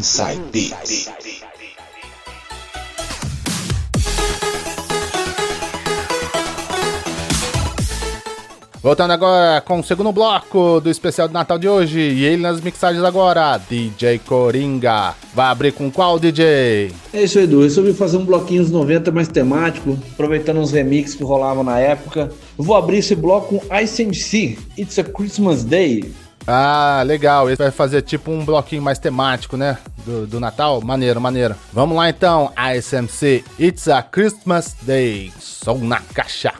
Inside Beats. Voltando agora com o segundo bloco do especial de Natal de hoje. E ele nas mixagens agora, DJ Coringa. Vai abrir com qual, DJ? É isso, Edu. Resolvi fazer um bloquinho dos 90 mais temático, aproveitando uns remixes que rolavam na época. Eu vou abrir esse bloco com ICMC, It's a Christmas Day. Ah, legal. Esse vai fazer tipo um bloquinho mais temático, né? Do, do Natal. Maneiro, maneiro. Vamos lá então, ICMC, It's a Christmas Day. Som na caixa.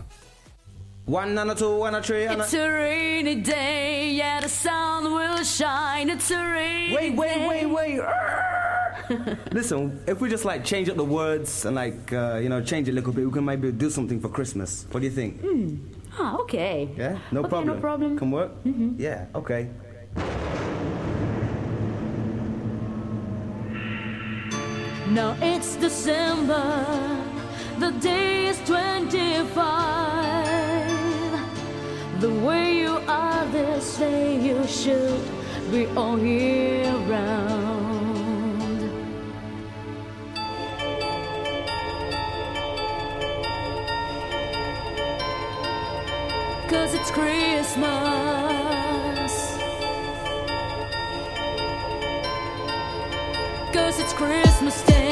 One and a two and a three and a... It's a rainy day, yeah, the sun will shine. It's a rainy Wait, wait, wait, wait. Listen, if we just like change up the words and like, uh, you know, change it a little bit, we can maybe do something for Christmas. What do you think? Ah, okay. Yeah? No okay, problem. no problem. Can work? Mm-hmm. Yeah, okay. Now it's December, the day is 25. The way you are this day, you should be all year round. Cause it's Christmas. Christmas Day.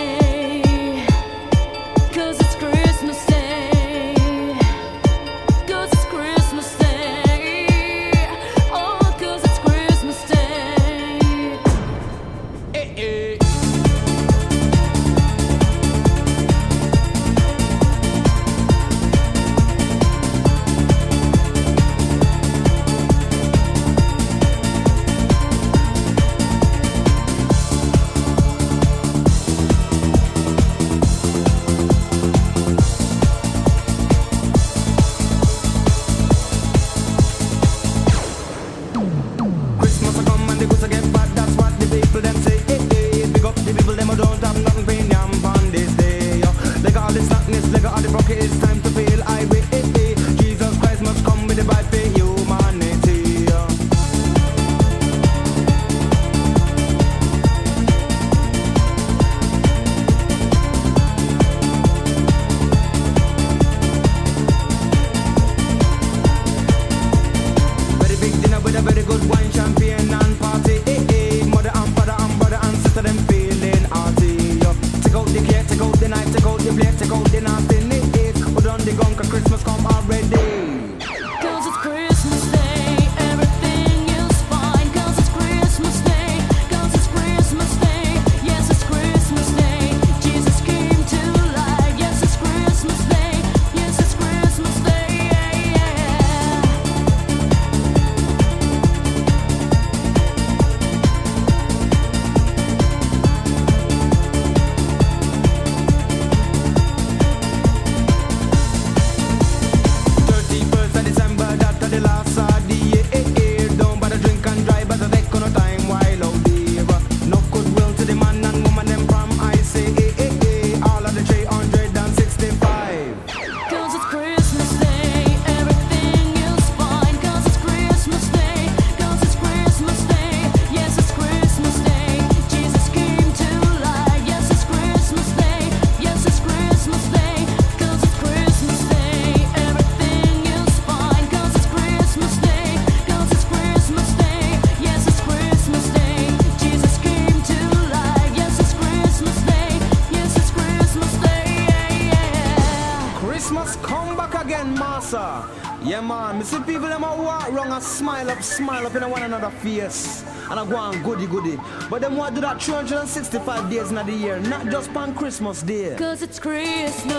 Smile up, in one another face. And I go on goody goody. But them want do that 365 days in the year, not just on Christmas Day. Cause it's Christmas.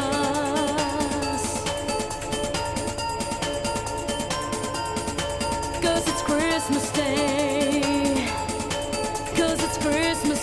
Cause it's Christmas Day. Cause it's Christmas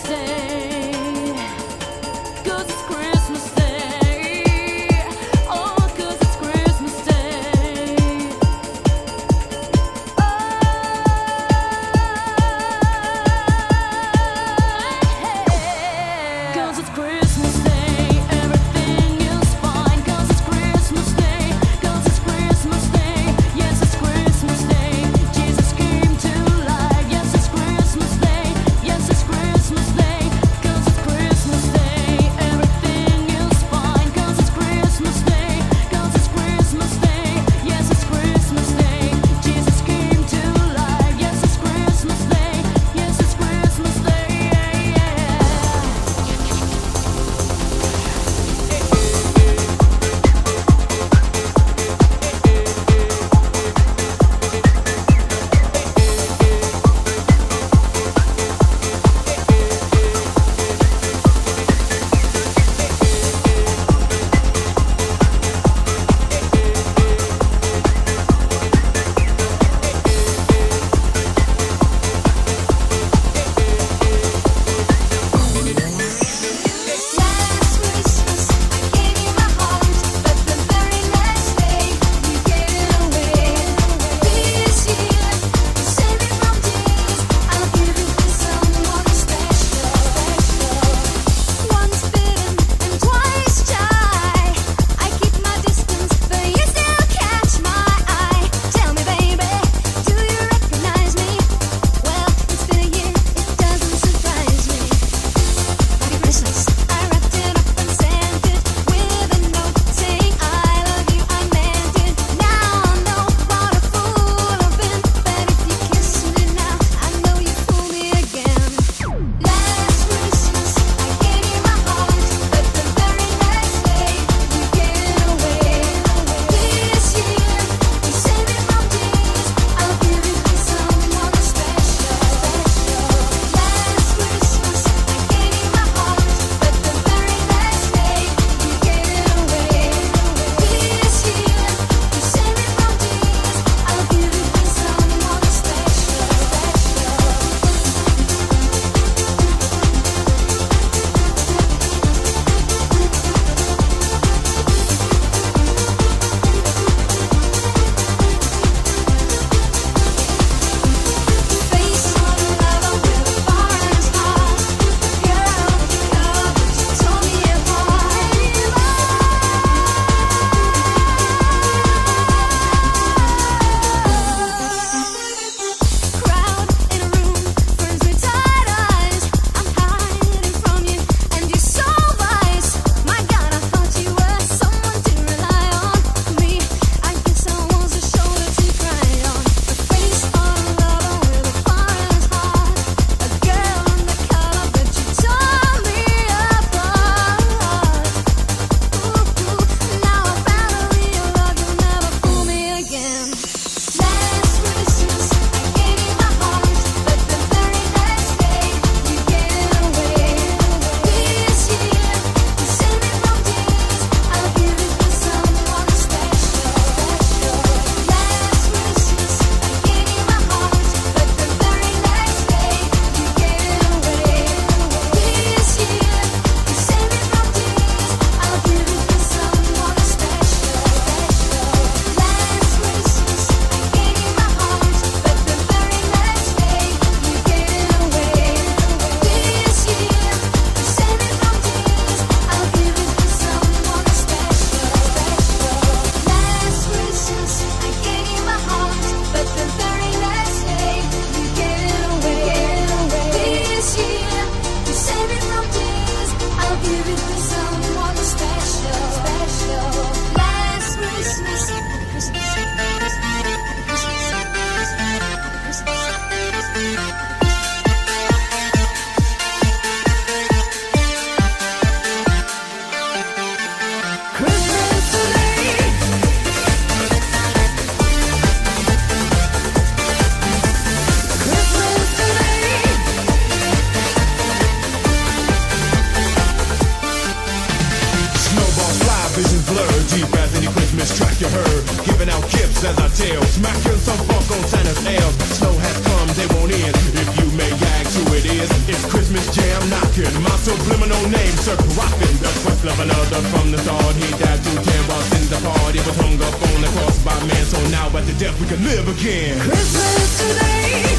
deep as any Christmas track you heard. Giving out gifts as I tell, smacking some funk on Santa's elves. Snow has come, they won't end. If you may ask who it is, it's Christmas jam knocking. My subliminal name, Sir Rockin'. The quest of another from the start. He died through ten while in the party was hung up on the cross by man. So now at the death we can live again. Christmas today,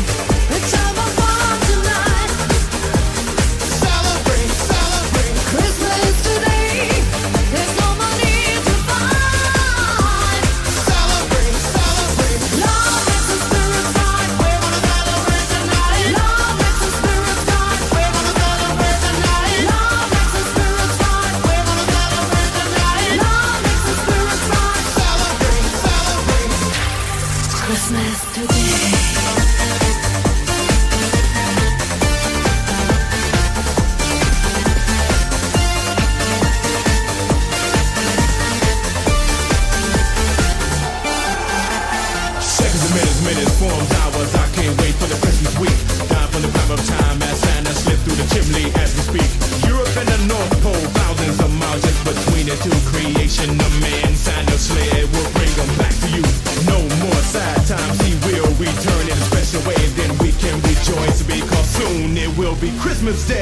it's our forms, hours. I can't wait for the Christmas week. Dive on the prime of time as Santa slip through the chimney as we speak. Europe and the North Pole, thousands of miles just between the two. Creation of man, Santa sled will bring them back to you. No more sad times, he will return in a special way, and then we can rejoice because soon it will be Christmas Day.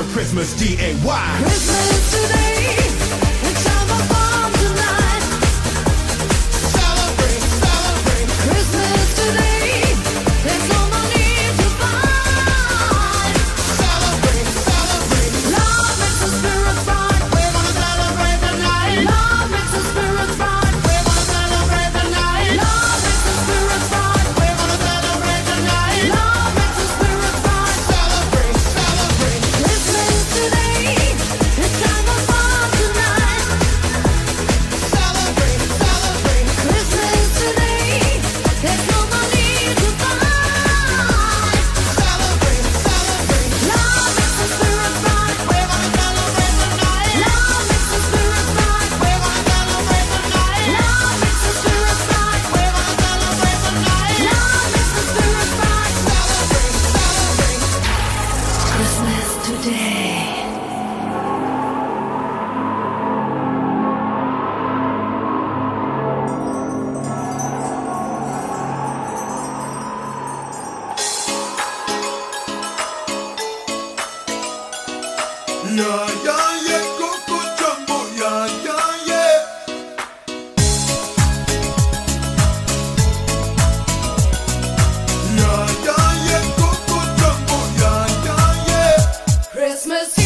word Christmas D-A-Y. Christmas today. Christmas.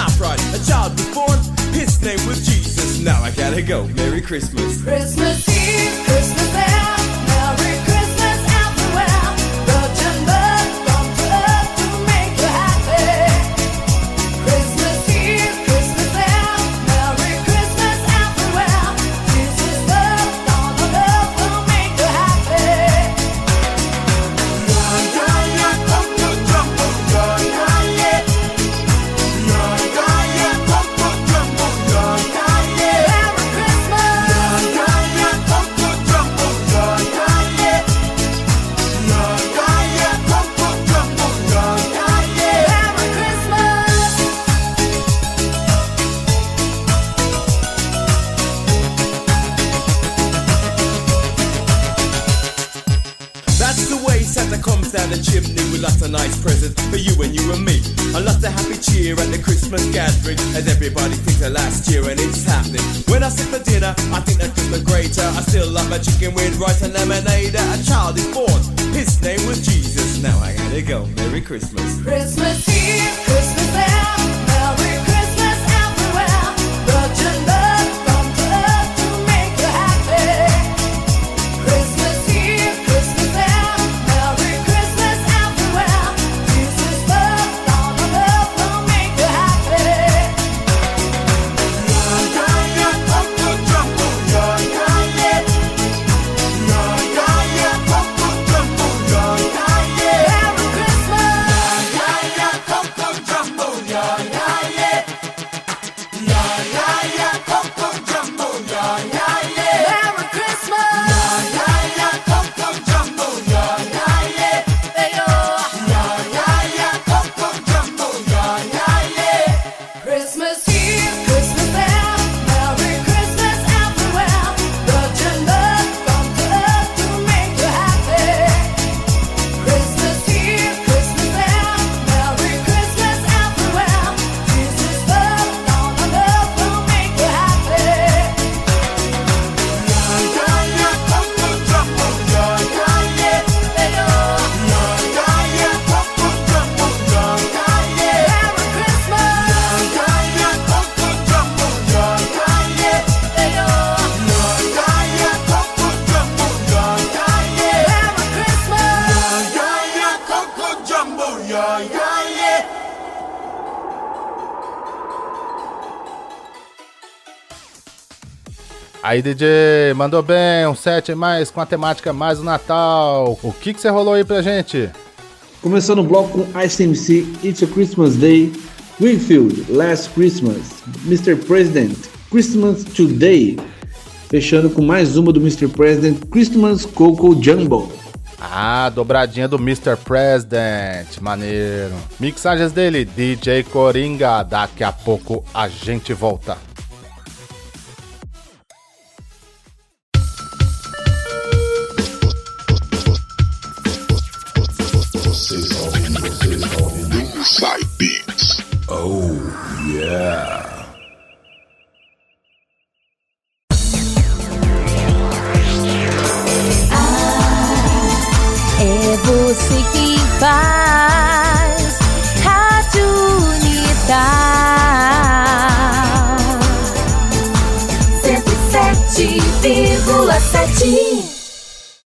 I fried a child was born. His name was Jesus. Now I gotta go. Merry Christmas. Christmas. With rice and lemonade. A child is born, his name was Jesus. Now I gotta go. Merry Christmas. Christmas here, Aí, DJ, mandou bem, um set mais com a temática mais o Natal. O que que você rolou aí pra gente? Começando o bloco com ICMC, It's a Christmas Day, Winfield, Last Christmas, Mr. President, Christmas Today. Fechando com mais uma do Mr. President, Christmas Coco Jumbo. Ah, dobradinha do Mr. President, maneiro. Mixagens dele, DJ Coringa. Daqui a pouco a gente volta.